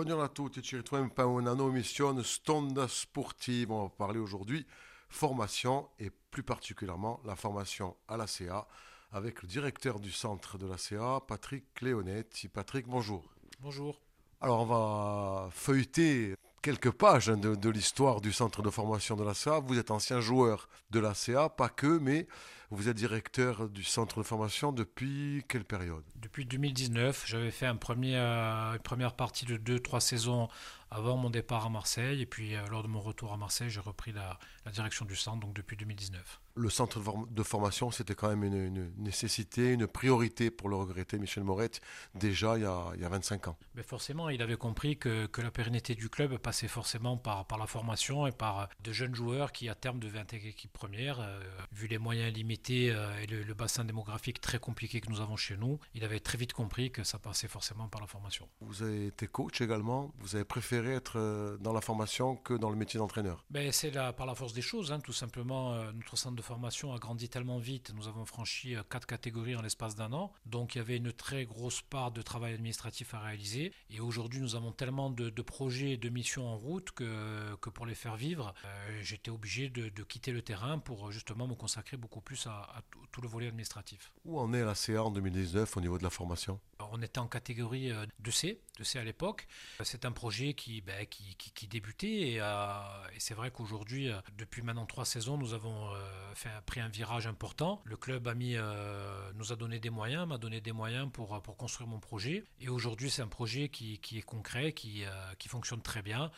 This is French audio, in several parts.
Buongiorno a tutti, ci ritroviamo per una nuova emissione Stonda Sportive. On va parler aujourd'hui formation et plus particulièrement la formation à la CA avec le directeur du centre de la CA, Patrick Léonetti. Patrick, bonjour. Bonjour. Alors on va feuilleter quelques pages de, de l'histoire du centre de formation de la CA. Vous êtes ancien joueur de la CA, pas que, mais vous êtes directeur du centre de formation depuis quelle période? Depuis 2019, j'avais fait un premier, euh, une première partie de 2-3 saisons avant mon départ à Marseille. Et puis euh, lors de mon retour à Marseille, j'ai repris la, la, direction du centre donc depuis 2019. Le centre de formation, c'était quand même une, une, nécessité, une priorité pour le regretter Michel Moret, déjà il y a, il y a 25 ans. Mais forcément, il avait compris que, que, la pérennité du club passait forcément par, par la formation et par de jeunes joueurs qui, à terme, devaient intégrer l'équipe première. Euh, vu les moyens limités euh, et le, le bassin démographique très compliqué que nous avons chez nous, il avait très vite compris que ça passait forcément par la formation. Vous avez été coach également, vous avez préféré être euh, dans la formation que dans le métier d'entraîneur ben, C'est par la force des choses, hein, tout simplement. Euh, notre centre de formation a grandi tellement vite, nous avons franchi euh, quatre catégories en l'espace d'un an, donc il y avait une très grosse part de travail administratif à réaliser. Et aujourd'hui, nous avens tellement de, de, projets et de missions en route que, que pour les faire vivre, euh, j'étais obligé de, de, quitter le terrain pour justement me consacrer beaucoup plus à, à tout, tout le volet administratif. Où en est la CA en 2019 au niveau de la formation? On était en catégorie 2C, 2C à l'époque. C'est un projet qui, ben, qui, qui, qui, débutait et, euh, et c'est vrai qu'aujourd'hui, depuis maintenant trois saisons, nous avons euh, fait, pris un virage important. Le club euh, nous a donné des moyens, m'a donné des moyens pour, pour construire mon projet. Et aujourd'hui, c'est un projet qui, qui, est concret, qui, euh, qui fonctionne très bien.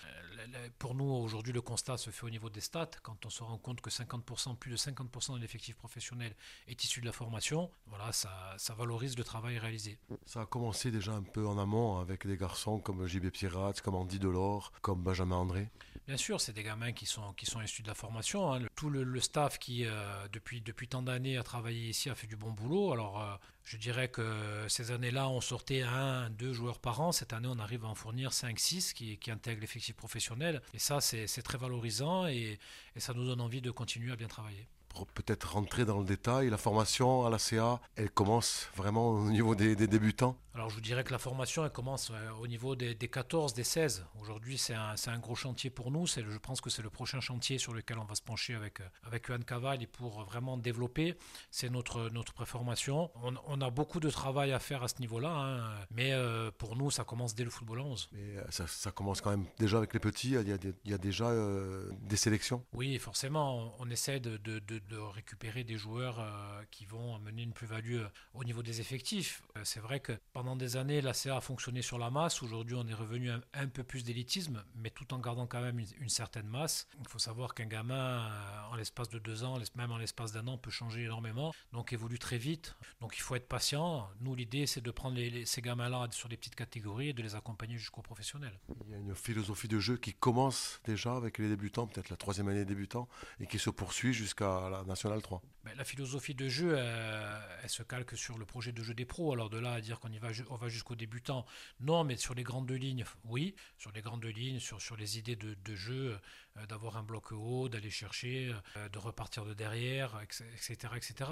Pour nous, aujourd'hui, le constat se fait au niveau des stats. Quand on se rend compte que 50%, plus de 50% de l'effectif professionnel est issu de la formation, voilà, ça, ça valorise le travail réalisé. Ça a commencé déjà un peu en amont avec des garçons comme JB Pirate, comme Andy Delors, comme Benjamin André. Bien sûr, c'est des gamins qui sont, qui sont issus de la formation. Hein. Tout le, staff qui, euh, depuis, depuis tant d'années, a travaillé ici, a fait du bon boulot. Alors, euh, je dirais que ces années-là, on sortait un, deux joueurs par an. Cette année, on arrive à en fournir 5, 6 qui, qui intègrent l'effectif professionnel. Et ça, c'est très valorisant et ça nous donne envie de continuer à bien travailler peut-être rentrer dans le détail, la formation à la CA, elle commence vraiment au niveau des, des débutants Alors je vous dirais que la formation, elle commence euh, au niveau des, des 14, des 16. Aujourd'hui, c'est un, un, gros chantier pour nous. Je pense que c'est le prochain chantier sur lequel on va se pencher avec, euh, avec Johan Caval pour vraiment développer. C'est notre, notre préformation. On, on, a beaucoup de travail à faire à ce niveau-là, hein, mais euh, pour nous, ça commence dès le football à 11. Mais ça, ça, commence quand même déjà avec les petits, il y a, des, il y a déjà euh, des sélections Oui, forcément, on, on essaie de, de, de de récupérer des joueurs euh, qui vont amener une plus-value euh, au niveau des effectifs. Euh, c'est vrai que pendant des années, la CA a fonctionné sur la masse. Aujourd'hui, on est revenu un, peu plus d'élitisme, mais tout en gardant quand même une, certaine masse. Il faut savoir qu'un gamin, en l'espace de deux ans, même en l'espace d'un an, peut changer énormément, donc évolue très vite. Donc il faut être patient. Nous, l'idée, c'est de prendre ces gamins-là sur des petites catégories et de les accompagner jusqu'au professionnel. Il y a une philosophie de jeu qui commence déjà avec les débutants, peut-être la troisième année débutant, et qui se poursuit jusqu'à la National 3 ben, La philosophie de jeu, euh, elle se calque sur le projet de jeu des pros. Alors de là à dire qu'on y va, on va jusqu'aux débutants, non, mais sur les grandes lignes, oui. Sur les grandes lignes, sur, sur les idées de, de jeu, euh, d'avoir un bloc haut, d'aller chercher, euh, de repartir de derrière, etc. etc.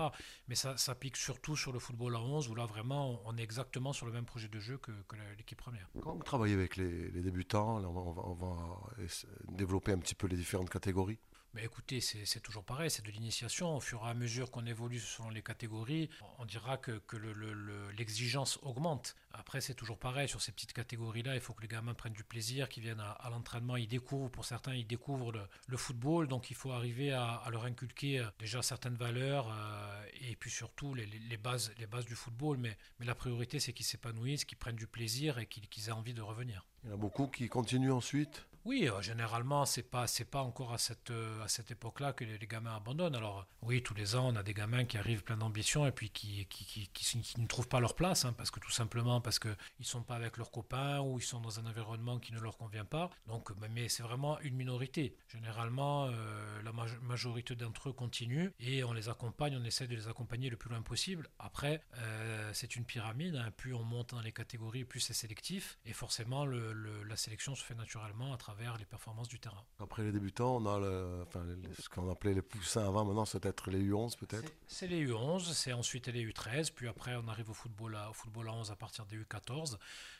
Mais ça s'applique surtout sur le football à 11, où là vraiment on est exactement sur le même projet de jeu que, que l'équipe première. Quand vous travaillez avec les, les débutants, là, on, va, on va développer un petit peu les différentes catégories? Mais écoutez, c'est toujours pareil, c'est de l'initiation. Au fur et à mesure qu'on évolue selon les catégories, on dira que, l'exigence le, le, augmente. Après, c'est toujours pareil, sur ces petites catégories-là, il faut que les gamins prennent du plaisir, qu'ils viennent à, l'entraînement, ils découvrent, pour certains, ils découvrent le, football, donc il faut arriver à, leur inculquer euh, déjà certaines valeurs euh, et puis surtout les, bases, les bases du football. Mais, la priorité, c'est qu'ils s'épanouissent, qu'ils prennent du plaisir et qu'ils qu aient envie de revenir. Il y en a beaucoup qui continuent ensuite oui, euh, généralement, c'est pas pas encore à cette euh, cette époque-là que les, gamins abandonnent. Alors oui, tous les ans, on a des gamins qui arrivent plein d'ambition et puis qui qui, qui, qui, ne trouvent pas leur place, hein, parce que tout simplement parce que ils sont pas avec leurs copains ou ils sont dans un environnement qui ne leur convient pas. Donc, mais c'est vraiment une minorité. Généralement, euh, la majorité d'entre eux continuent et on les accompagne, on essaie de les accompagner le plus loin possible. Après, c'est une pyramide. Hein, plus on monte dans les catégories, plus c'est sélectif et forcément la sélection se fait naturellement à travers travers les performances du terrain. Après les débutants, on a le, enfin, ce qu'on appelait les poussins avant, maintenant c'est peut-être les U11 peut-être C'est les U11, c'est ensuite les U13, puis après on arrive au football, à, au football à 11 à partir des U14.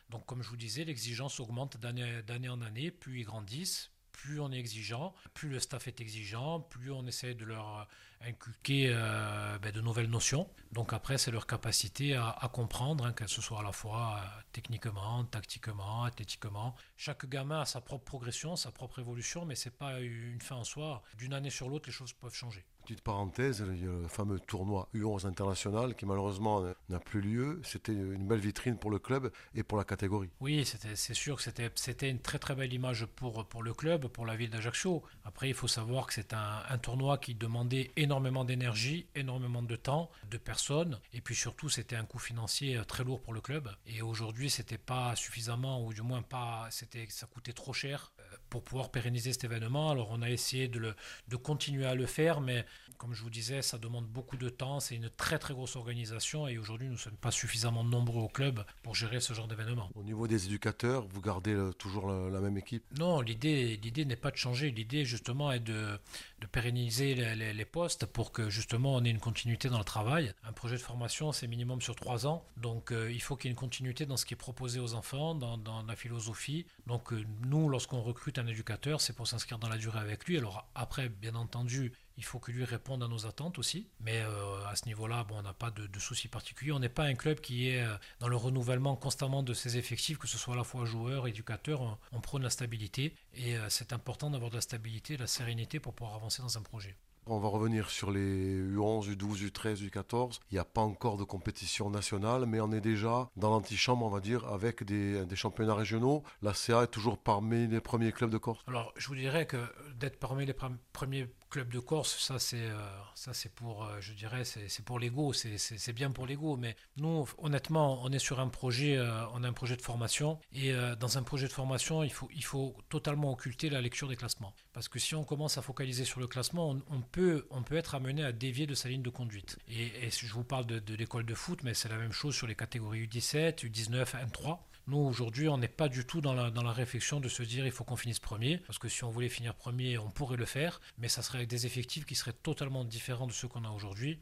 Donc comme je vous disais, l'exigence augmente d'année en année, puis ils grandissent, plus on est exigeant, plus le staff est exigeant, plus on essaie de leur inculquer euh, ben, de nouvelles notions. Donc après, c'est leur capacité à, comprendre, hein, que ce soit à la fois euh, techniquement, tactiquement, athlétiquement. Chaque gamin a sa propre progression, sa propre évolution, mais c'est pas une fin en soi. D'une année sur l'autre, les choses peuvent changer. Petite parenthèse, le fameux tournoi U11 international qui malheureusement n'a plus lieu. C'était une belle vitrine pour le club et pour la catégorie. Oui, c'est sûr que c'était une très très belle image pour, pour le club, pour la ville d'Ajaccio. Après, il faut savoir que c'est un, tournoi qui demandait énormément d'énergie, énormément de temps, de personnes, et puis surtout c'était un coût financier euh, très lourd pour le club. Et aujourd'hui c'était pas suffisamment, ou du moins pas, ça coûtait trop cher pour pouvoir pérenniser cet événement. Alors on a essayé de, le, continuer à le faire, mais comme je vous disais, ça demande beaucoup de temps, c'est une très très grosse organisation, et aujourd'hui nous ne sommes pas suffisamment nombreux au club pour gérer ce genre d'événement. Au niveau des éducateurs, vous gardez toujours la, même équipe? Non, l'idée, n'est pas de changer, l'idée justement est de, de pérenniser les, les postes pour que justement on ait une continuité dans le travail. Un projet de formation, c'est minimum sur trois ans, donc euh, il faut qu'il y ait une continuité dans ce qui est proposé aux enfants, dans, dans la philosophie. Donc euh, nous, lorsqu'on recrute un éducateur, c'est pour s'inscrire dans la durée avec lui. Alors après, bien entendu, il faut que lui réponde à nos attentes aussi. Mais euh, à ce niveau-là, bon, on n'a pas de, soucis particuliers. On n'est pas un club qui est dans le renouvellement constamment de ses effectifs, que ce soit à la fois joueurs, éducateurs. On, on prône la stabilité. Et c'est important d'avoir de la stabilité, de la sérénité pour pouvoir avancer dans un projet. On va revenir sur les U11, U12, U13, U14. Il n'y a pas encore de compétition nationale, mais on est déjà dans l'antichambre, on va dire, avec des, championnats régionaux. La CA est toujours parmi les premiers clubs de Corse. Alors, je vous dirais que d'être parmi les premiers club de Corse, ça c'est euh, ça c'est pour, euh, je dirais, c'est pour l'ego, c'est bien pour l'ego. Mais nous, honnêtement, on est sur un projet, euh, on a un projet de formation et dans un projet de formation, il faut il faut totalement occulter la lecture des classements, parce que si on commence à focaliser sur le classement, on, peut on peut être amené à dévier de sa ligne de conduite. Et, je vous parle de, de l'école de foot, mais c'est la même chose sur les catégories U17, U19, N3. Nous, aujourd'hui, on n'est pas du tout dans la, réflexion de se dire il faut qu'on finisse premier, parce que si on voulait finir premier, on pourrait le faire, mais ça serait avec des effectifs qui seraient totalement différents de ceux qu'on a aujourd'hui.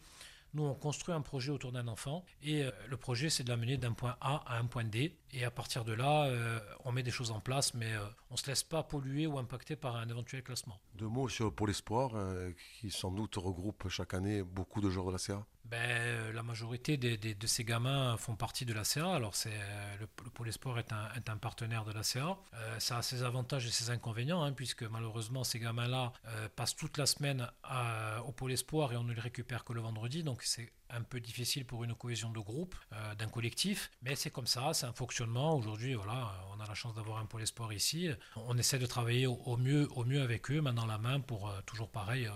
Nous, on construit un projet autour d'un enfant et euh, le projet, c'est de l'amener d'un point A à un point D. Et à partir de là, euh, on met des choses en place, mais euh, on ne se laisse pas polluer ou impacter par un éventuel classement. Deux mots sur Pôle Espoir, qui sans doute regroupe chaque année beaucoup de joueurs de la CA ben, La majorité de ces gamins font partie de la CA. Alors, c'est, le, Pôle Espoir est un, partenaire de la CA. ça a ses avantages et ses inconvénients, hein, puisque malheureusement, ces gamins-là passent toute la semaine au Pôle Espoir et on ne les récupère que le vendredi. Donc, c'est un peu difficile pour une cohésion de groupe, euh, d'un collectif, mais c'est comme ça, c'est un fonctionnement. Aujourd'hui, voilà, on a la chance d'avoir un pôle espoir ici. On essaie de travailler au, mieux, au mieux avec eux, main dans la main, pour euh, toujours pareil, euh,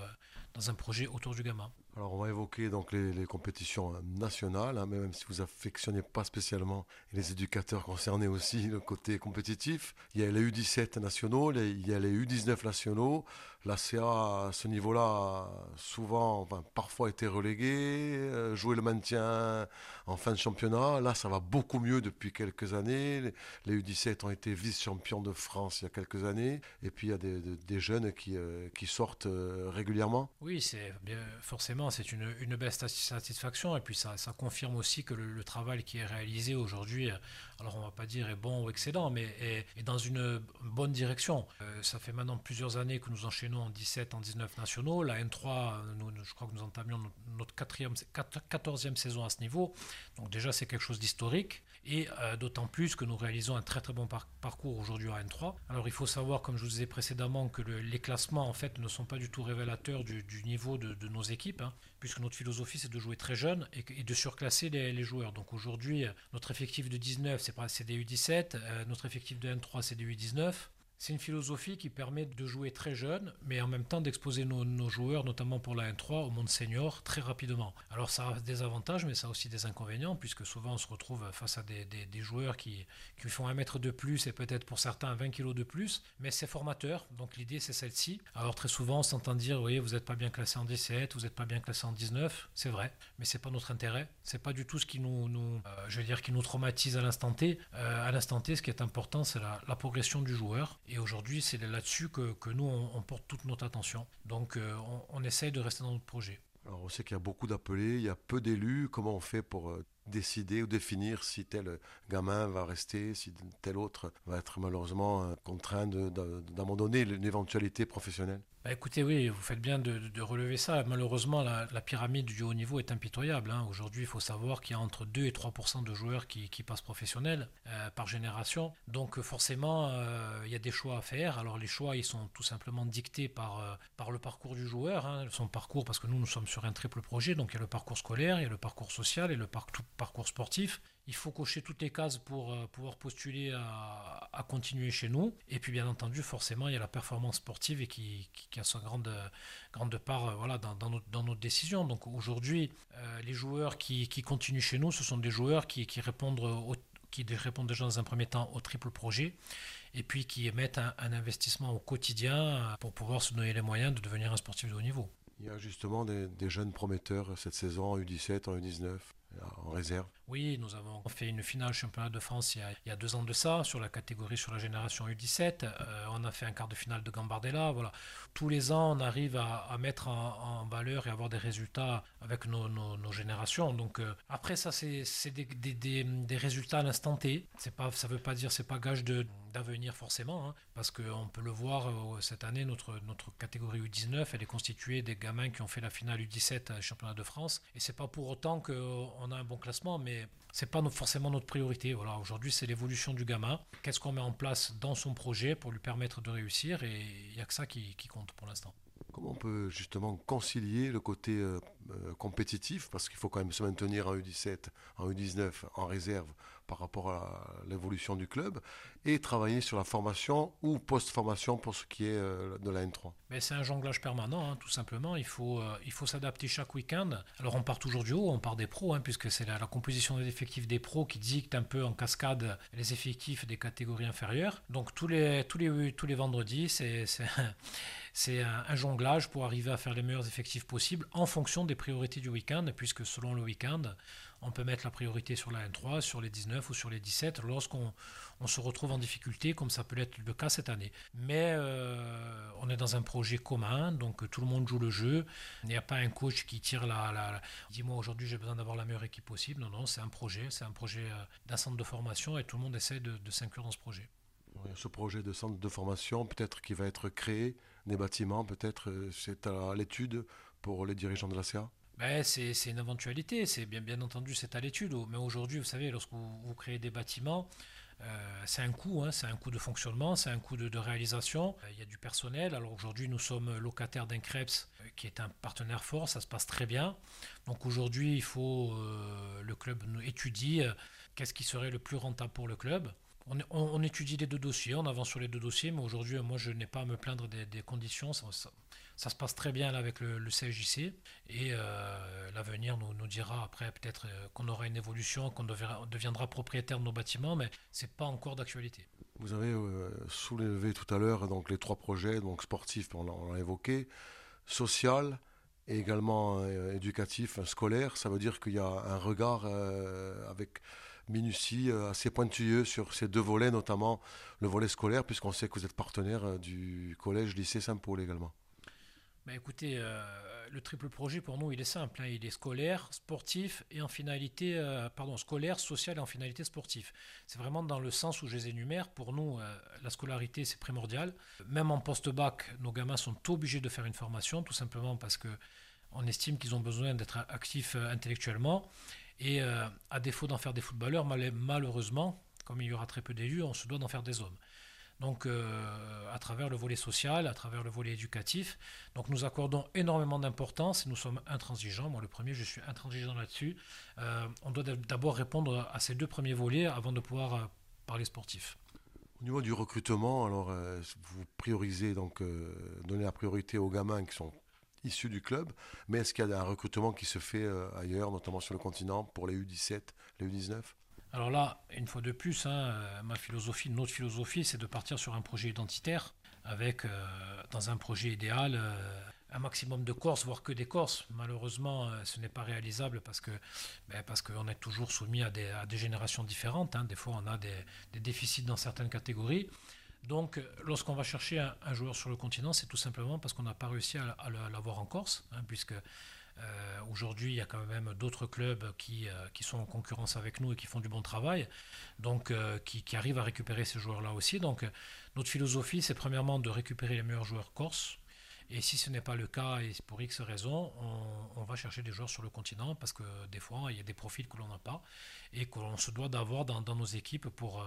dans un projet autour du gamin. Alors on va évoquer donc les, compétitions nationales, hein, même si vous affectionnez pas spécialement les éducateurs concernés aussi le côté compétitif. Il y a les U17 nationaux, il y a les U19 nationaux. La CA à ce niveau-là souvent, parfois été reléguée, euh, jouer le maintien en fin de championnat. Là, ça va beaucoup mieux depuis quelques années. Les, U17 ont été vice-champions de France il y a quelques années. Et puis il y a des, jeunes qui, euh, sortent euh, régulièrement. Oui, c'est forcément c'est une, une, belle satisfaction. Et puis ça, confirme aussi que le, travail qui est réalisé aujourd'hui, alors on va pas dire est bon ou excellent, mais est, dans une bonne direction. Euh, ça fait maintenant plusieurs années que nous enchaînons en 17, en 19 nationaux. La N3, nous, je crois que nous entamions notre 14e saison à ce niveau. Donc déjà c'est quelque chose d'historique. Et euh, d'autant plus que nous réalisons un très très bon parcours aujourd'hui à N3. Alors il faut savoir, comme je vous disais précédemment, que les classements en fait ne sont pas du tout révélateurs du, niveau de, nos équipes, hein, puisque notre philosophie c'est de jouer très jeune et, de surclasser les, joueurs. Donc aujourd'hui, notre effectif de 19 c'est des U17, euh, notre effectif de N3 c'est des U19. C'est une philosophie qui permet de jouer très jeune, mais en même temps d'exposer nos, joueurs, notamment pour la N3, au monde senior très rapidement. Alors ça a des avantages, mais ça a aussi des inconvénients, puisque souvent on se retrouve face à des, joueurs qui, qui, font un mètre de plus et peut-être pour certains 20 kilos de plus, mais c'est formateur, donc l'idée c'est celle-ci. Alors très souvent on s'entend dire, oui, vous n'êtes pas bien classé en 17, vous n'êtes pas bien classé en 19, c'est vrai, mais c'est pas notre intérêt, c'est pas du tout ce qui nous, nous euh, je veux dire, qui nous traumatise à l'instant T. Euh, à l'instant T, ce qui est important, c'est la, progression du joueur aujourd'hui, c'est là-dessus que, nous, on, porte toute notre attention. Donc, on, on essaye de rester dans notre projet. Alors on sait qu'il y a beaucoup d'appelés, il y a peu d'élus. Comment on fait pour euh, décider ou définir si tel gamin va rester, si tel autre va être malheureusement euh, contraint d'abandonner une éventualité professionnelle bah, écoutez, oui, vous faites bien de, relever ça. Malheureusement, la, pyramide du haut niveau est impitoyable. Hein. Aujourd'hui, il faut savoir qu'il y a entre 2 et 3% de joueurs qui, passent professionnels euh, par génération. Donc forcément, euh, il y a des choix à faire. Alors les choix, ils sont tout simplement dictés par, par le parcours du joueur. Hein. Son parcours, parce que nous, nous sommes sur un triple projet. Donc il y a le parcours scolaire, il y a le parcours social et le parcours sportif il faut cocher toutes les cases pour euh, pouvoir postuler à, continuer chez nous. Et puis bien entendu, forcément, il y a la performance sportive et qui, a sa grande, grande part euh, voilà, dans, dans, notre, décision. Donc aujourd'hui, euh, les joueurs qui, continuent chez nous, ce sont des joueurs qui, répondent, qui répondent déjà dans un premier temps au triple projet et puis qui mettent un, investissement au quotidien pour pouvoir se donner les moyens de devenir un sportif de haut niveau. Il y a justement des, des jeunes prometteurs cette saison en U17, en U19 en réserve Oui, nous avons fait une finale championnat de France il y, a, deux ans de ça, sur la catégorie sur la génération U17. Euh, on a fait un quart de finale de Gambardella. Voilà. Tous les ans, on arrive à, mettre en, valeur et avoir des résultats avec nos, générations. Donc euh, après, ça, c'est des, résultats à l'instant T. Ça ne veut pas dire c'est pas gage d'avenir forcément, hein, parce qu'on peut le voir euh, cette année, notre, notre catégorie U19, elle est constituée des gamins qui ont fait la finale U17 championnat de France. Et c'est pas pour autant qu'on on a un bon classement, mais c'est pas forcément notre priorité. Voilà, aujourd'hui, c'est l'évolution du gamin. Qu'est-ce qu'on met en place dans son projet pour lui permettre de réussir? Et il n'y a que ça qui compte pour l'instant. Comment on peut justement concilier le côté euh, euh, compétitif, parce qu'il faut quand même se maintenir en U17, en U19, en réserve par rapport à l'évolution du club, et travailler sur la formation ou post-formation pour ce qui est euh, de la N3 Mais C'est un jonglage permanent, hein, tout simplement. Il faut, il faut s'adapter chaque week-end. Alors on part toujours du haut, on part des pros, hein, puisque c'est la, composition des effectifs des pros qui dicte un peu en cascade les effectifs des catégories inférieures. Donc tous les, tous les, tous les vendredis, c'est c'est un, jonglage pour arriver à faire les meilleurs effectifs possibles en fonction des priorités du week-end, puisque selon le week-end, on peut mettre la priorité sur la N3, sur les 19 ou sur les 17 lorsqu'on on se retrouve en difficulté, comme ça peut être le cas cette année. Mais euh, on est dans un projet commun, donc tout le monde joue le jeu. Il n'y a pas un coach qui tire la. la, Dis-moi aujourd'hui j'ai besoin d'avoir la meilleure équipe possible. Non, non, c'est un projet, c'est un projet euh, d'un centre de formation et tout le monde essaie de, de s'inclure dans ce projet. Ce projet de centre de formation, peut-être qui va être créé, des bâtiments, peut-être euh, c'est à l'étude pour les dirigeants de la CA ben, c'est, une éventualité, c'est bien, entendu c'est à l'étude. Mais aujourd'hui, vous savez, lorsque vous, créez des bâtiments, euh, c'est un coût, hein, c'est un coût de fonctionnement, c'est un coût de, réalisation. Euh, il y a du personnel. Alors aujourd'hui, nous sommes locataires d'un Krebs qui est un partenaire fort, ça se passe très bien. Donc aujourd'hui, il faut le club étudie qu'est-ce qui serait le plus rentable pour le club. On, étudie les deux dossiers, on avance sur les deux dossiers, mais aujourd'hui, moi, je n'ai pas à me plaindre des, conditions. Se passe très bien là, avec le, le et euh, l'avenir nous, dira après peut-être euh, qu'on aura une évolution, qu'on deviendra propriétaire de nos bâtiments, mais ce n'est pas encore d'actualité. Vous avez euh, soulevé tout à l'heure donc les trois projets, donc sportifs, on l'a évoqué, social et également éducatif, scolaire. Ça veut dire qu'il y a un regard avec minutie assez pointilleux sur ces deux volets, notamment le volet scolaire, puisqu'on sait que vous êtes partenaire du collège lycée Saint-Paul également. Bah écoutez, euh, le triple projet pour nous, il est simple. Hein. il est scolaire, sportif et en finalité, pardon, scolaire, social et en finalité sportif. C'est vraiment dans le sens où je les énumère. Pour nous, la scolarité, c'est primordial. Même en post-bac, nos gamins sont obligés de faire une formation, tout simplement parce que on estime qu'ils ont besoin d'être actifs intellectuellement. Et euh, à défaut d'en faire des footballeurs, malheureusement, comme il y aura très peu d'élus, on se doit d'en faire des hommes. Donc, euh, à travers le volet social, à travers le volet éducatif. Donc, nous accordons énormément d'importance et nous sommes intransigeants. Moi, le premier, je suis intransigeant là-dessus. Euh, on doit d'abord répondre à ces deux premiers volets avant de pouvoir parler sportif. Au niveau du recrutement, alors, vous priorisez, donc, donner la priorité aux gamins qui sont issus du club, mais est-ce qu'il y a un recrutement qui se fait euh, ailleurs, notamment sur le continent, pour les U17, les U19 alors là, une fois de plus, hein, euh, ma philosophie, notre philosophie, c'est de partir sur un projet identitaire, avec, euh, dans un projet idéal, un maximum de Corses, voire que des Corses. Malheureusement, ce n'est pas réalisable parce que ben, parce qu'on est toujours soumis à des, à des générations différentes. Hein. Des fois, on a des, des, déficits dans certaines catégories. Donc, lorsqu'on va chercher un, joueur sur le continent, c'est tout simplement parce qu'on n'a pas réussi à, l'avoir en Corse, hein, puisque euh, aujourd'hui, il y a quand même d'autres clubs qui, euh, qui, sont en concurrence avec nous et qui font du bon travail, donc euh, qui, arrivent à récupérer ces joueurs-là aussi. Donc, notre philosophie, c'est premièrement de récupérer les meilleurs joueurs corses. Et si ce n'est pas le cas, et pour X raisons, on, va chercher des joueurs sur le continent parce que des fois, il y a des profils que l'on n'a pas et qu'on se doit d'avoir dans, nos équipes pour,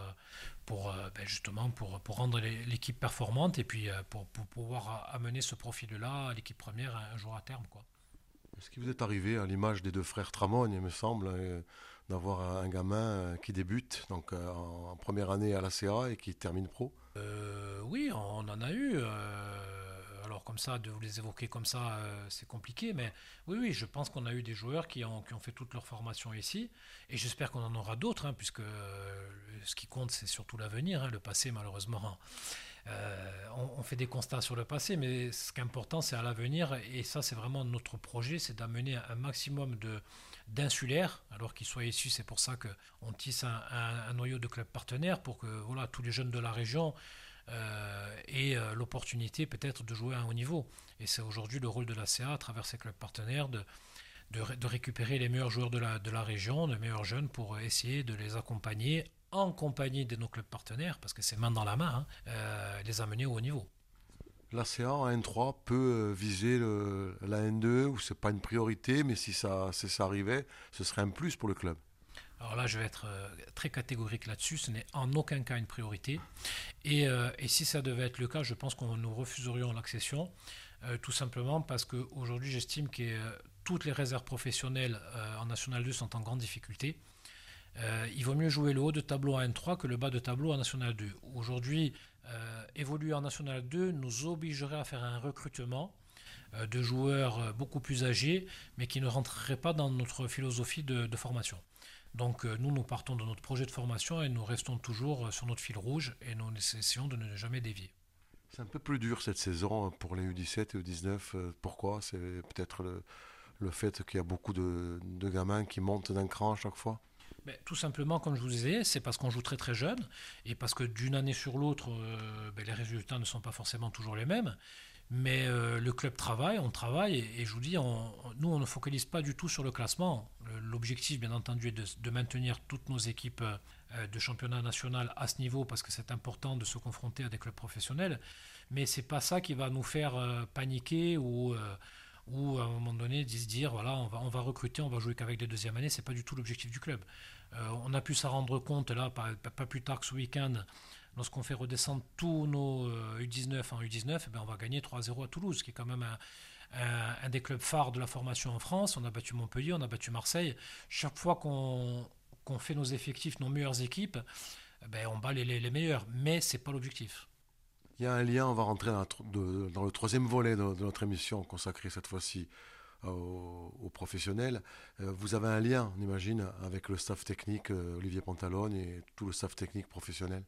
ben justement pour rendre l'équipe performante et puis pour, pour pouvoir amener ce profil-là à l'équipe première un jour à terme. Quoi. Est-ce qu'il vous est arrivé, à l'image des deux frères Tramogne, il me semble, euh, d'avoir un gamin euh, qui débute donc euh, en première année à la CA et qui termine pro? Oui, on en a eu. alors comme ça, de vous les évoquer comme ça, c'est compliqué, mais oui, oui, je pense qu'on a eu des joueurs qui ont, qui ont fait toute leur formation ici, et j'espère qu'on en aura d'autres, hein, puisque ce qui compte, c'est surtout l'avenir. Hein, le passé, malheureusement, euh, on, fait des constats sur le passé, mais ce qui est important, c'est à l'avenir. Et ça, c'est vraiment notre projet, c'est d'amener un maximum de d'insulaires, alors qu'ils soient issus. C'est pour ça qu'on tisse un, noyau de clubs partenaires pour que voilà, tous les jeunes de la région euh, aient euh, l'opportunité peut-être de jouer à un haut niveau. Et c'est aujourd'hui le rôle de la CA à travers ses clubs partenaires de, de, récupérer les meilleurs joueurs de la, de la région, les meilleurs jeunes, pour essayer de les accompagner en compagnie de nos clubs partenaires, parce que c'est main dans la main, hein, euh, les amener au haut niveau. L'ACA en N3 peut euh, viser la N2 où c'est pas une priorité, mais si ça, si ça arrivait, ce serait un plus pour le club. Alors là, je vais être euh, très catégorique là-dessus. Ce n'est en aucun cas une priorité. Et, et, si ça devait être le cas, je pense qu'on nous refuserions l'accession, tout simplement parce qu'aujourd'hui, j'estime que toutes les réserves professionnelles en National 2 sont en grande difficulté. Euh, il vaut mieux jouer le haut de tableau en N3 que le bas de tableau en National 2. Aujourd'hui, euh, évoluer en National 2 nous obligerait à faire un recrutement euh, de joueurs beaucoup plus âgés, mais qui ne rentreraient pas dans notre philosophie de, formation. Donc nous, nous partons de notre projet de formation et nous restons toujours sur notre fil rouge et nous essayons de ne jamais dévier. C'est un peu plus dur cette saison pour les U17 et U19. Pourquoi? C'est peut-être le, fait qu'il y a beaucoup de gamins qui montent d'un cran à chaque fois? Tout simplement, comme je vous disais, c'est parce qu'on joue très très jeune et parce que d'une année sur l'autre, euh, ben, les résultats ne sont pas forcément toujours les mêmes. Mais euh, le club travaille, on travaille et, je vous dis, nous, on ne focalise pas du tout sur le classement. L'objectif, bien entendu, est de, maintenir toutes nos équipes euh, de championnat national à ce niveau parce que c'est important de se confronter à des clubs professionnels. Mais c'est pas ça qui va nous faire paniquer ou ou à un moment donné se dire voilà on va, on va recruter, on va jouer qu'avec les deuxièmes années, c'est pas du tout l'objectif du club. Euh, on a pu s'en rendre compte là, pas, plus tard que ce week-end, lorsqu'on fait redescendre tous nos U19 euh, en U19, eh ben on va gagner 3-0 à Toulouse, qui est quand même un, des clubs phares de la formation en France. On a battu Montpellier, on a battu Marseille. Chaque fois qu'on fait nos effectifs, nos meilleures équipes, eh ben on bat les, les, meilleurs, mais c'est pas l'objectif. Il y a un lien, on va rentrer dans, le troisième volet de, notre émission consacrée cette fois-ci aux, professionnels. Euh, vous avez un lien, on imagine, avec le staff technique euh, Olivier Pantalone et tout le staff technique professionnel?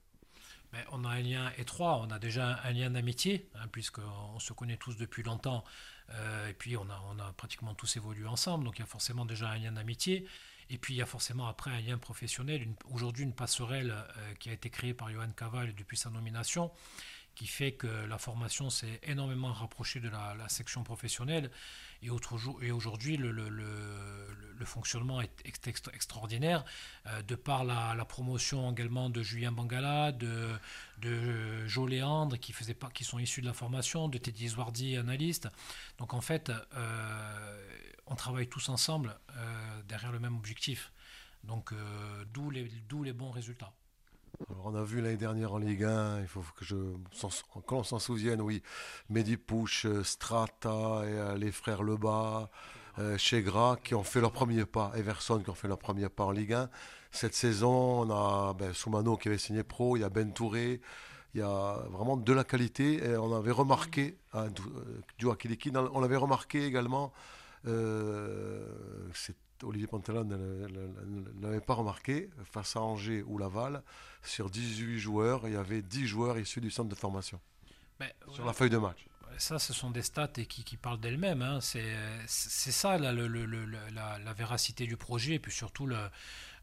Ben, on a un lien étroit, on a déjà un lien d'amitié, hein, puisqu'on se connaît tous depuis longtemps, euh, et puis on a pratiquement tous évolué ensemble, donc il y a forcément déjà un lien d'amitié. Et puis il y a forcément après un lien professionnel, aujourd'hui une passerelle qui a été créée par Johan Caval depuis sa nomination, qui fait que la formation s'est énormément rapprochée de la, section professionnelle. Et, et aujourd'hui, le, fonctionnement est extraordinaire, euh, de par la, promotion également de Julien Bangala, de, de Joe Léandre, qui, faisait qui sont issus de la formation, de Teddy Zwardi, analyste. Donc en fait, euh, on travaille tous ensemble euh, derrière le même objectif. Donc d'où les, les bons résultats on a vu l'année dernière en Ligue 1, il faut que qu'on s'en souvienne, oui, Mehdi Pouche, euh, Strata euh, les frères Lebas, euh, Chegra qui ont fait leur premier pas, Everson qui ont fait leur premier pas en Ligue 1. Cette saison, on a ben, Soumano qui avait signé pro, il y a Ben Touré, il y a vraiment de la qualité. On avait remarqué, hein, du on l'avait remarqué également, Olivier Pantalon ne l'avait pas remarqué, face à Angers ou Laval, sur 18 joueurs, il y avait 10 joueurs issus du centre de formation. Ben, sur la feuille de match. Ça, ce sont des stats qui, qui parlent d'elles-mêmes. Hein. C'est ça la, la, véracité du projet et puis surtout le,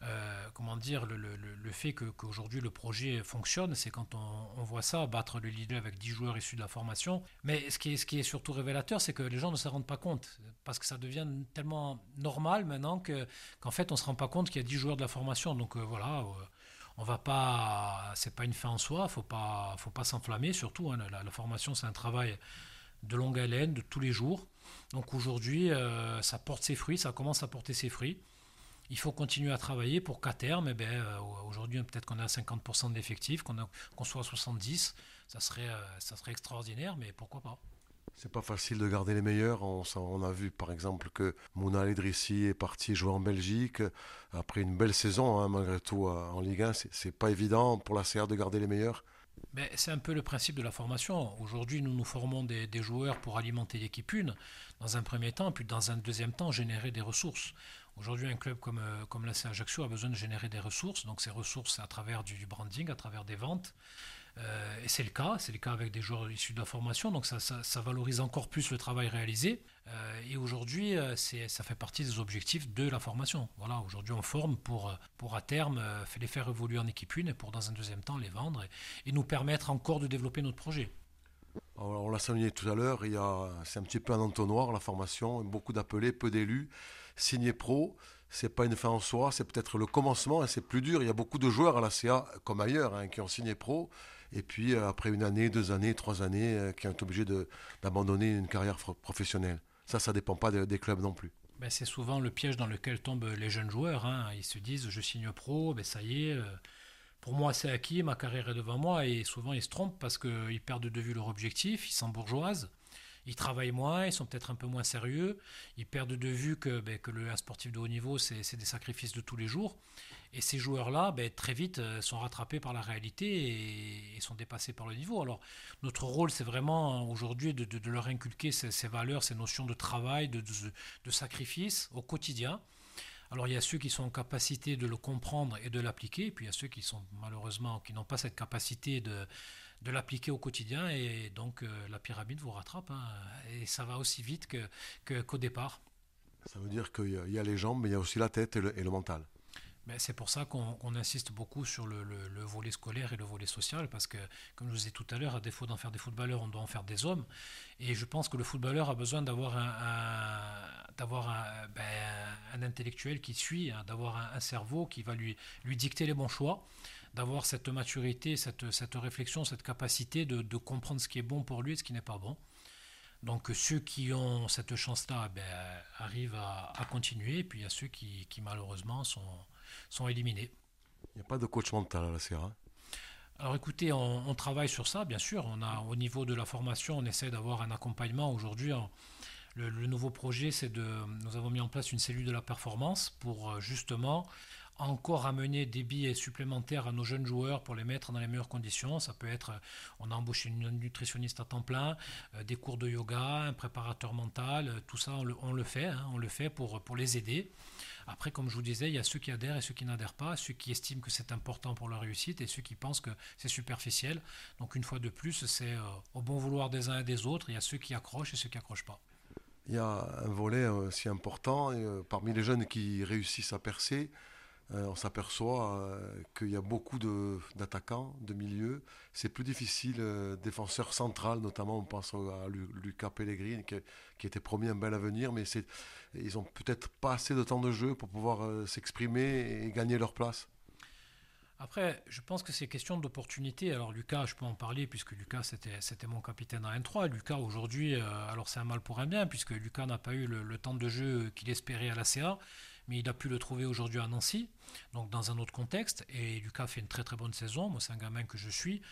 euh, comment dire, le, fait qu'aujourd'hui le projet fonctionne, c'est quand on, voit ça, battre le leader avec 10 joueurs issus de la formation. Mais ce qui est, surtout révélateur, c'est que les gens ne se rendent pas compte, parce que ça devient tellement normal maintenant qu'en fait on ne se rend pas compte qu'il y a 10 joueurs de la formation. Donc euh, voilà, euh, on va pas, c'est pas une fin en soi, faut pas, faut pas s'enflammer. Surtout, hein, la, la, formation c'est un travail de longue haleine, de tous les jours. Donc aujourd'hui, euh, ça porte ses fruits, ça commence à porter ses fruits il faut continuer à travailler pour qu'à terme, eh ben, euh, aujourd'hui peut-être qu'on a 50% d'effectifs, qu'on qu soit à 70, ça serait, euh, ça serait extraordinaire, mais pourquoi pas c'est pas facile de garder les meilleurs. On, on a vu par exemple que Mouna Edrissi est parti jouer en Belgique après une belle saison, hein, malgré tout, en Ligue 1. C'est pas évident pour la CR de garder les meilleurs. Ben, c'est un peu le principe de la formation. Aujourd'hui, nous nous formons des, des joueurs pour alimenter l'équipe une, dans un premier temps, puis dans un deuxième temps, générer des ressources. Aujourd'hui, un club comme, euh, comme l'AC Ajaccio a besoin de générer des ressources. Donc, ces ressources, à travers du, branding, à travers des ventes. Euh, et c'est le cas, c'est le cas avec des joueurs issus de la formation, donc ça, ça, valorise encore plus le travail réalisé. Euh, et aujourd'hui, ça fait partie des objectifs de la formation. Voilà, aujourd'hui, on forme pour, pour à terme les faire évoluer en équipe une et pour dans un deuxième temps les vendre et, nous permettre encore de développer notre projet. On l'a souligné tout à l'heure, c'est un petit peu un entonnoir la formation, beaucoup d'appelés, peu d'élus signer pro, c'est pas une fin en soi, c'est peut-être le commencement et c'est plus dur. Il y a beaucoup de joueurs à la CA, comme ailleurs, hein, qui ont signé pro, et puis euh, après une année, deux années, trois années, euh, qui ont été obligés d'abandonner une carrière professionnelle. Ça, ça dépend pas des, des clubs non plus. Ben, c'est souvent le piège dans lequel tombent les jeunes joueurs. Hein. Ils se disent, je signe pro, ben, ça y est. Euh, pour moi, c'est acquis, ma carrière est devant moi, et souvent ils se trompent parce qu'ils perdent de vue leur objectif, ils s'embourgeoisent ils travaillent moins, ils sont peut-être un peu moins sérieux, ils perdent de vue que, ben, le, sportif de haut niveau, c'est des sacrifices de tous les jours. Et ces joueurs-là, ben, très vite, euh, sont rattrapés par la réalité et, sont dépassés par le niveau. Alors, notre rôle, c'est vraiment aujourd'hui de, leur inculquer ces, valeurs, ces notions de travail, de, de sacrifice au quotidien. Alors il y a ceux qui sont en capacité de le comprendre et de l'appliquer, puis il y a ceux qui sont malheureusement qui n'ont pas cette capacité de, de l'appliquer au quotidien et donc euh, la pyramide vous rattrape hein, et ça va aussi vite que, que, qu'au départ. Ça veut dire qu'il y, y, a les jambes, mais il y a aussi la tête et le, et le mental. Ben, c'est pour ça qu'on, insiste beaucoup sur le, le, le, volet scolaire et le volet social, parce que, comme je vous disais tout à l'heure, à défaut d'en faire des footballeurs, on doit en faire des hommes. Et je pense que le footballeur a besoin d'avoir un, un d'avoir un, ben, un, intellectuel qui suit, hein, d'avoir un, un, cerveau qui va lui, lui dicter les bons choix d'avoir cette maturité, cette, cette, réflexion, cette capacité de, de, comprendre ce qui est bon pour lui et ce qui n'est pas bon. Donc ceux qui ont cette chance-là ben, arrivent à, à, continuer, et puis il y a ceux qui, qui malheureusement sont, sont éliminés. Il n'y a pas de coach mental à la Sierra alors écoutez, on, on, travaille sur ça, bien sûr. On a, au niveau de la formation, on essaie d'avoir un accompagnement. Aujourd'hui, le, le, nouveau projet, c'est de. Nous avons mis en place une cellule de la performance pour justement encore amener des billets supplémentaires à nos jeunes joueurs pour les mettre dans les meilleures conditions. Ça peut être, on a embauché une nutritionniste à temps plein, euh, des cours de yoga, un préparateur mental, euh, tout ça on le, fait, hein, on le fait pour, pour les aider. Après, comme je vous disais, il y a ceux qui adhèrent et ceux qui n'adhèrent pas, ceux qui estiment que c'est important pour leur réussite et ceux qui pensent que c'est superficiel. Donc une fois de plus, c'est euh, au bon vouloir des uns et des autres. Il y a ceux qui accrochent et ceux qui accrochent pas. Il y a un volet aussi important euh, parmi les jeunes qui réussissent à percer. Euh, on s'aperçoit euh, qu'il y a beaucoup d'attaquants de, de milieu. C'est plus difficile, euh, défenseur central notamment, on pense à Lucas Pellegrini qui, qui, était promis un bel avenir, mais ils ont peut-être pas assez de temps de jeu pour pouvoir euh, s'exprimer et gagner leur place. Après, je pense que c'est question d'opportunité. Alors Lucas, je peux en parler puisque Lucas c'était mon capitaine à N3. Lucas aujourd'hui, alors c'est un mal pour un bien puisque Lucas n'a pas eu le, le temps de jeu qu'il espérait à la CA mais il a pu le trouver aujourd'hui à Nancy, donc dans un autre contexte. Et Lucas fait une très très bonne saison. Moi, c'est un gamin que je suis.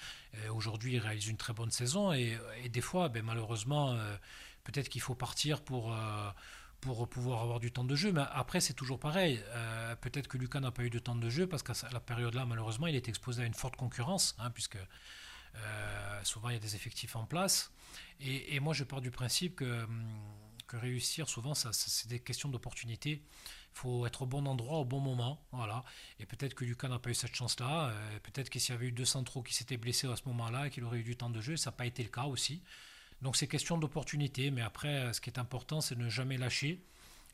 Aujourd'hui, il réalise une très bonne saison. Et, des fois, ben, malheureusement, euh, peut-être qu'il faut partir pour. Euh, pour pouvoir avoir du temps de jeu. Mais après, c'est toujours pareil. Euh, peut-être que Lucas n'a pas eu de temps de jeu parce qu'à la période-là, malheureusement, il est exposé à une forte concurrence, hein, puisque euh, souvent il y a des effectifs en place. Et, moi, je pars du principe que, que réussir, souvent, c'est des questions d'opportunité. Faut être au bon endroit au bon moment. Voilà. Et peut-être que Lucas n'a pas eu cette chance-là. Euh, peut-être que s'il y avait eu deux centraux qui s'étaient blessés à ce moment-là, qu'il aurait eu du temps de jeu, ça n'a pas été le cas aussi. Donc c'est question d'opportunité. Mais après, ce qui est important, c'est de ne jamais lâcher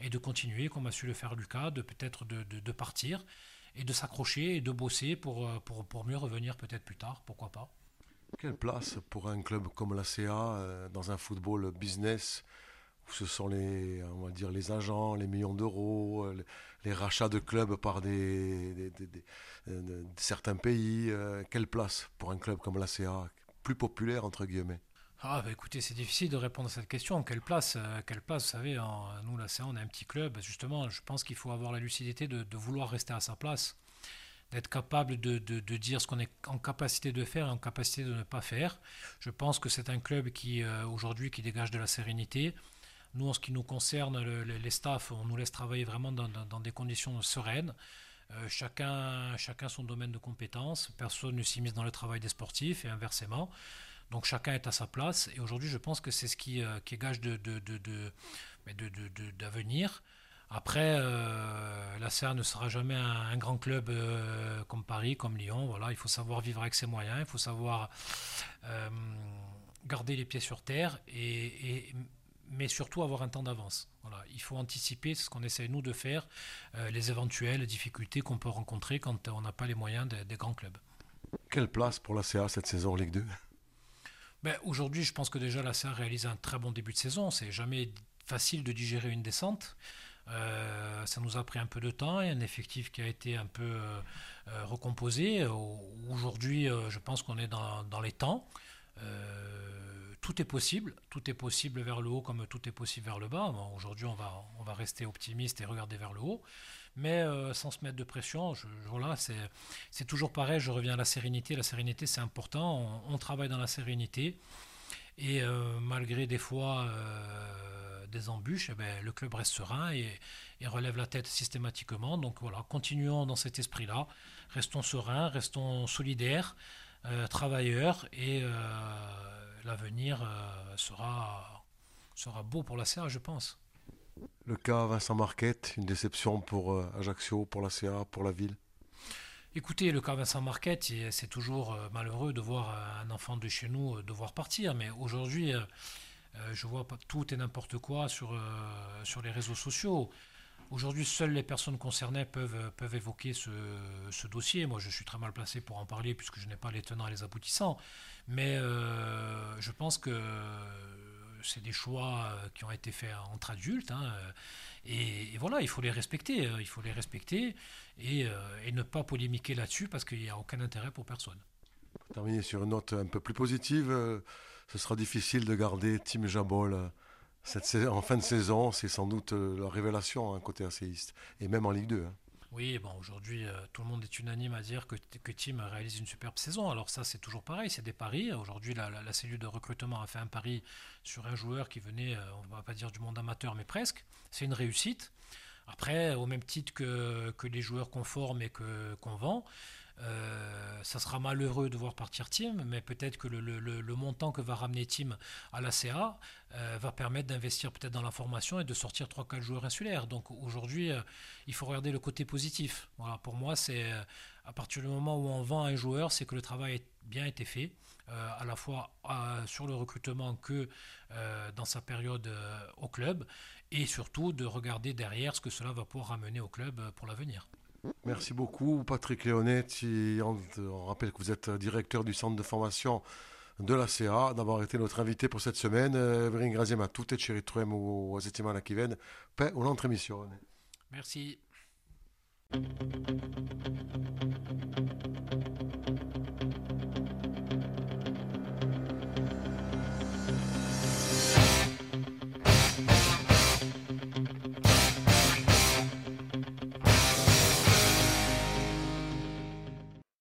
et de continuer, comme a su le faire Lucas, de peut-être de, de, partir et de s'accrocher et de bosser pour, pour, pour mieux revenir peut-être plus tard, pourquoi pas. Quelle place pour un club comme la CA dans un football business ce sont les, agents, les millions d'euros, les, rachats de clubs par des, certains pays Quelle place pour un club comme la CA, plus populaire entre guillemets? Ah bah écoutez, c'est difficile de répondre à cette question. Quelle place, euh, quelle place vous savez, nous là, on est un petit club. Justement, je pense qu'il faut avoir la lucidité de, vouloir rester à sa place, d'être capable de, dire ce qu'on est en capacité de faire et en capacité de ne pas faire. Je pense que c'est un club qui, euh, aujourd'hui, qui dégage de la sérénité. Nous, en ce qui nous concerne, les staffs, on nous laisse travailler vraiment dans, des conditions sereines. Euh, chacun, chacun son domaine de compétences. Personne ne s'immisce dans le travail des sportifs et inversement. Donc chacun est à sa place. Et aujourd'hui, je pense que c'est ce qui, euh, qui gage de, d'avenir. Après, euh, la Serre ne sera jamais un, grand club comme Paris, comme Lyon. Voilà, il faut savoir vivre avec ses moyens, il faut savoir garder les pieds sur terre, et, mais surtout avoir un temps d'avance. Voilà, il faut anticiper ce qu'on essaie nous de faire, les éventuelles difficultés qu'on peut rencontrer quand on n'a pas les moyens des, des grands clubs. Quelle place pour la CA cette saison en Ligue 2 ben, Aujourd'hui, je pense que déjà la CA réalise un très bon début de saison. C'est jamais facile de digérer une descente. Euh, ça nous a pris un peu de temps et un effectif qui a été un peu euh, euh, recomposé. Aujourd'hui, je pense qu'on est dans, dans, les temps. Tout est possible, tout est possible vers le haut comme tout est possible vers le bas. Aujourd'hui, on va, on va rester optimiste et regarder vers le haut mais euh, sans se mettre de pression. Voilà, c'est toujours pareil, je reviens à la sérénité. La sérénité, c'est important. On, travaille dans la sérénité. Et euh, malgré des fois euh, des embûches, eh ben, le club reste serein et, relève la tête systématiquement. Donc voilà, continuons dans cet esprit-là. Restons sereins, restons solidaires, travailleurs et l'avenir sera, sera beau pour la CA, je pense. Le cas Vincent Marquette, une déception pour euh, Ajaccio, pour la CA, pour la ville? Écoutez, le cas Vincent Marquette, c'est toujours euh, malheureux de voir euh, un enfant de chez nous devoir partir, mais aujourd'hui, je vois tout et n'importe quoi sur, sur les réseaux sociaux. Aujourd'hui, seules les personnes concernées peuvent, peuvent évoquer ce, ce, dossier. Moi, je suis très mal placé pour en parler puisque je n'ai pas les tenants et les aboutissants. Mais je pense que c'est des choix euh, qui ont été faits entre adultes. Hein, euh, et, voilà, il faut les respecter. Euh, il faut les respecter et, ne pas polémiquer là-dessus parce qu'il n'y a aucun intérêt pour personne. Pour terminer sur une note un peu plus positive, ce sera difficile de garder Tim Jabol en fin de saison. C'est sans doute la révélation hein, côté ACiste et même en Ligue 2. Oui, bon, aujourd'hui, euh, tout le monde est unanime à dire que, que Tim réalise une superbe saison. Alors ça, c'est toujours pareil, c'est des paris. Aujourd'hui, la, cellule de recrutement a fait un pari sur un joueur qui venait, euh, on ne va pas dire du monde amateur, mais presque. C'est une réussite. Après, au même titre que, que les joueurs qu'on forme et qu'on vend, euh, ça sera malheureux de voir partir Tim, mais peut-être que le, montant que va ramener Tim à la CA euh, va permettre d'investir peut-être dans la formation et de sortir 3-4 joueurs insulaires. Donc aujourd'hui, euh, il faut regarder le côté positif. Pour moi, c'est à partir du moment où on vend un joueur, c'est que le travail a bien été fait, à la fois sur le recrutement que dans sa période au club, et surtout de regarder derrière ce que cela va pouvoir ramener au club pour l'avenir. Merci beaucoup, Patrick Léonetti. On, rappelle que vous êtes directeur du centre de formation de la CA, d'avoir été notre invité pour cette semaine. Vi ringraziamo a tutti e ci ritroviamo la settimana che viene per un'altra emissione. Merci.